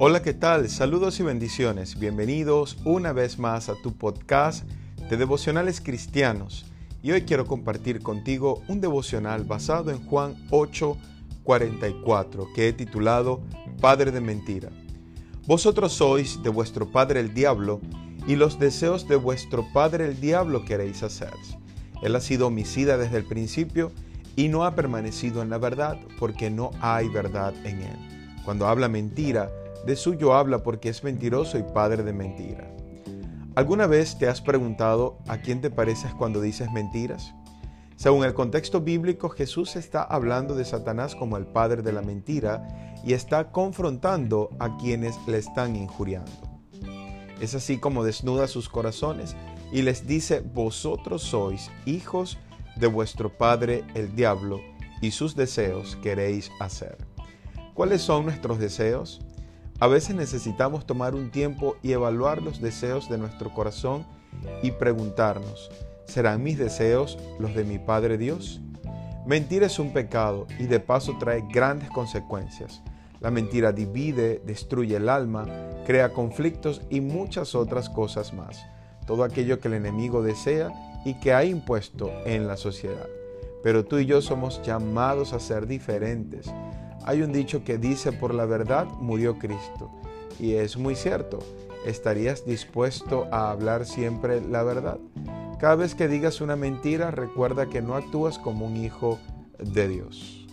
Hola, ¿qué tal? Saludos y bendiciones. Bienvenidos una vez más a tu podcast de devocionales cristianos. Y hoy quiero compartir contigo un devocional basado en Juan 8:44 que he titulado Padre de Mentira. Vosotros sois de vuestro padre el diablo y los deseos de vuestro padre el diablo queréis hacer. Él ha sido homicida desde el principio y no ha permanecido en la verdad porque no hay verdad en él. Cuando habla mentira, de suyo habla porque es mentiroso y padre de mentira. ¿Alguna vez te has preguntado a quién te pareces cuando dices mentiras? Según el contexto bíblico, Jesús está hablando de Satanás como el padre de la mentira y está confrontando a quienes le están injuriando. Es así como desnuda sus corazones y les dice, vosotros sois hijos de vuestro padre el diablo y sus deseos queréis hacer. ¿Cuáles son nuestros deseos? A veces necesitamos tomar un tiempo y evaluar los deseos de nuestro corazón y preguntarnos, ¿serán mis deseos los de mi Padre Dios? Mentir es un pecado y de paso trae grandes consecuencias. La mentira divide, destruye el alma, crea conflictos y muchas otras cosas más. Todo aquello que el enemigo desea y que ha impuesto en la sociedad. Pero tú y yo somos llamados a ser diferentes, hay un dicho que dice, por la verdad murió Cristo. Y es muy cierto. ¿Estarías dispuesto a hablar siempre la verdad? Cada vez que digas una mentira, recuerda que no actúas como un hijo de Dios.